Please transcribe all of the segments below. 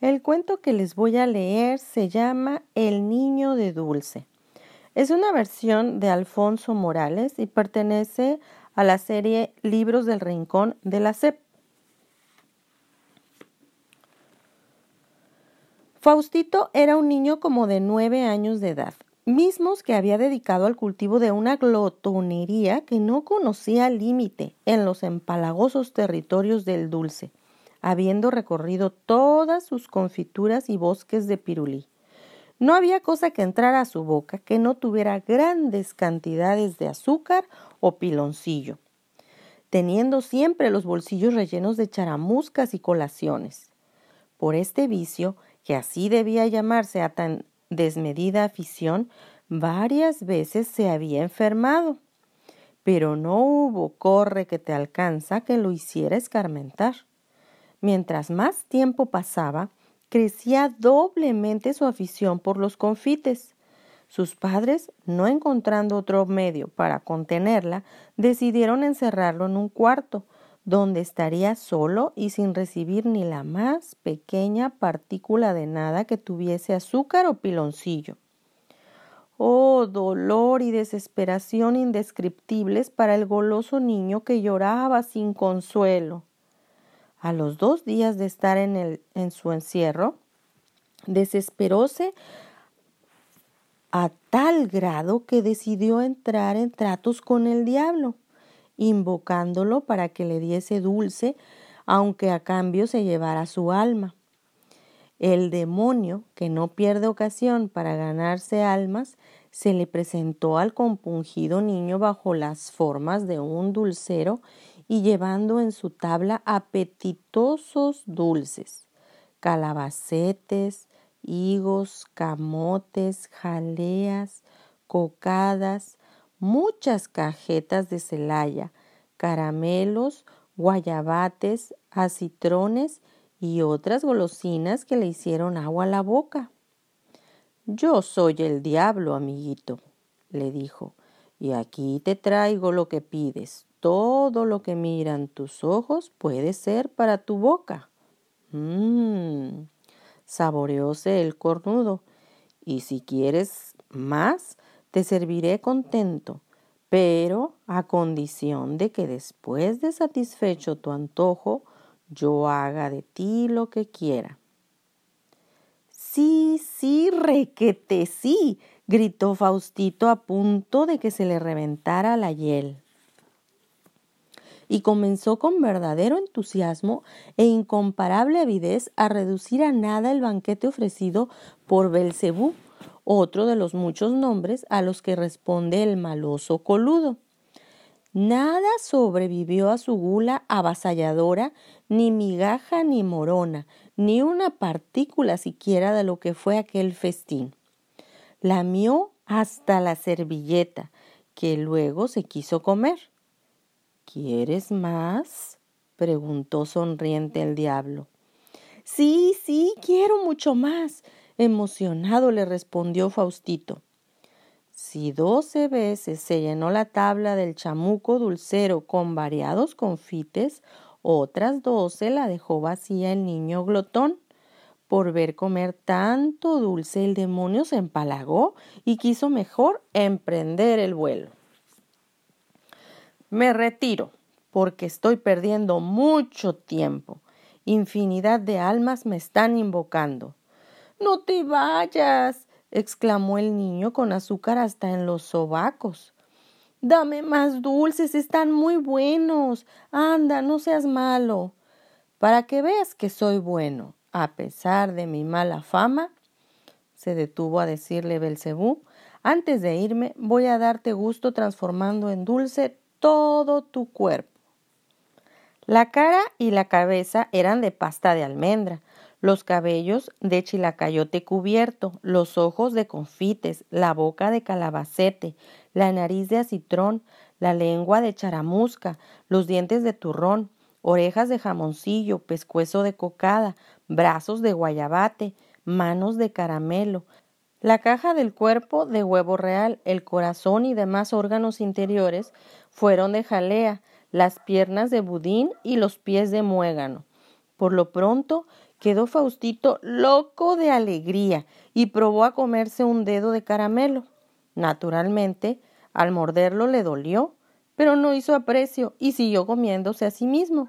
El cuento que les voy a leer se llama El niño de dulce. Es una versión de Alfonso Morales y pertenece a la serie Libros del Rincón de la SEP. Faustito era un niño como de nueve años de edad, mismos que había dedicado al cultivo de una glotonería que no conocía límite en los empalagosos territorios del dulce habiendo recorrido todas sus confituras y bosques de pirulí. No había cosa que entrara a su boca que no tuviera grandes cantidades de azúcar o piloncillo, teniendo siempre los bolsillos rellenos de charamuscas y colaciones. Por este vicio, que así debía llamarse a tan desmedida afición, varias veces se había enfermado, pero no hubo corre que te alcanza que lo hiciera escarmentar. Mientras más tiempo pasaba, crecía doblemente su afición por los confites. Sus padres, no encontrando otro medio para contenerla, decidieron encerrarlo en un cuarto, donde estaría solo y sin recibir ni la más pequeña partícula de nada que tuviese azúcar o piloncillo. Oh, dolor y desesperación indescriptibles para el goloso niño que lloraba sin consuelo. A los dos días de estar en, el, en su encierro, desesperóse a tal grado que decidió entrar en tratos con el diablo, invocándolo para que le diese dulce, aunque a cambio se llevara su alma. El demonio, que no pierde ocasión para ganarse almas, se le presentó al compungido niño bajo las formas de un dulcero y llevando en su tabla apetitosos dulces, calabacetes, higos, camotes, jaleas, cocadas, muchas cajetas de celaya, caramelos, guayabates, acitrones y otras golosinas que le hicieron agua a la boca. Yo soy el diablo, amiguito, le dijo, y aquí te traigo lo que pides, todo lo que miran tus ojos puede ser para tu boca. Mmm, saboreóse el cornudo. Y si quieres más, te serviré contento, pero a condición de que después de satisfecho tu antojo, yo haga de ti lo que quiera. Sí, sí, requete, sí, gritó Faustito a punto de que se le reventara la hiel y comenzó con verdadero entusiasmo e incomparable avidez a reducir a nada el banquete ofrecido por Belcebú, otro de los muchos nombres a los que responde el maloso coludo. Nada sobrevivió a su gula avasalladora, ni migaja ni morona, ni una partícula siquiera de lo que fue aquel festín. Lamió hasta la servilleta, que luego se quiso comer. ¿Quieres más? preguntó sonriente el diablo. Sí, sí, quiero mucho más. Emocionado le respondió Faustito. Si doce veces se llenó la tabla del chamuco dulcero con variados confites, otras doce la dejó vacía el niño glotón. Por ver comer tanto dulce, el demonio se empalagó y quiso mejor emprender el vuelo. Me retiro, porque estoy perdiendo mucho tiempo. Infinidad de almas me están invocando. No te vayas, exclamó el niño con azúcar hasta en los sobacos. Dame más dulces, están muy buenos. Anda, no seas malo. Para que veas que soy bueno, a pesar de mi mala fama, se detuvo a decirle Belcebú, antes de irme voy a darte gusto transformando en dulce todo tu cuerpo. La cara y la cabeza eran de pasta de almendra, los cabellos de chilacayote cubierto, los ojos de confites, la boca de calabacete, la nariz de acitrón, la lengua de charamusca, los dientes de turrón, orejas de jamoncillo, pescuezo de cocada, brazos de guayabate, manos de caramelo, la caja del cuerpo de huevo real, el corazón y demás órganos interiores fueron de jalea, las piernas de budín y los pies de muégano. Por lo pronto Quedó Faustito loco de alegría y probó a comerse un dedo de caramelo. Naturalmente, al morderlo le dolió, pero no hizo aprecio y siguió comiéndose a sí mismo.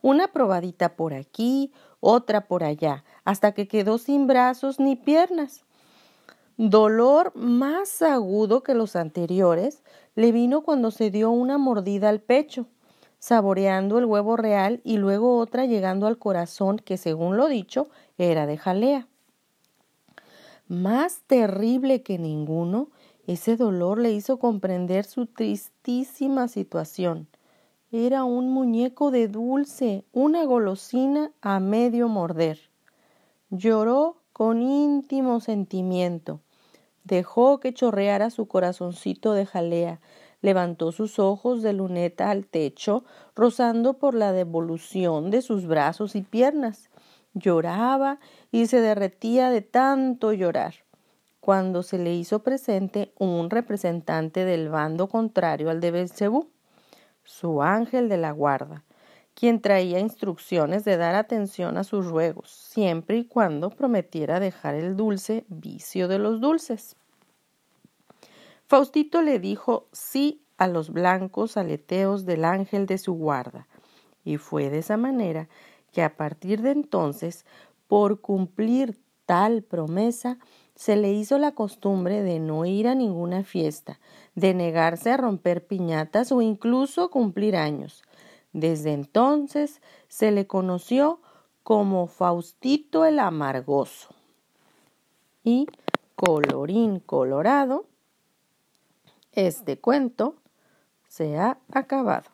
Una probadita por aquí, otra por allá, hasta que quedó sin brazos ni piernas. Dolor más agudo que los anteriores le vino cuando se dio una mordida al pecho, saboreando el huevo real y luego otra llegando al corazón que, según lo dicho, era de jalea. Más terrible que ninguno, ese dolor le hizo comprender su tristísima situación. Era un muñeco de dulce, una golosina a medio morder. Lloró con íntimo sentimiento. Dejó que chorreara su corazoncito de jalea, levantó sus ojos de luneta al techo, rozando por la devolución de sus brazos y piernas. Lloraba y se derretía de tanto llorar. Cuando se le hizo presente un representante del bando contrario al de Belcebú, su ángel de la guarda, quien traía instrucciones de dar atención a sus ruegos, siempre y cuando prometiera dejar el dulce vicio de los dulces. Faustito le dijo sí a los blancos aleteos del ángel de su guarda, y fue de esa manera que a partir de entonces, por cumplir tal promesa, se le hizo la costumbre de no ir a ninguna fiesta, de negarse a romper piñatas o incluso cumplir años. Desde entonces se le conoció como Faustito el Amargoso. Y, colorín colorado, este cuento se ha acabado.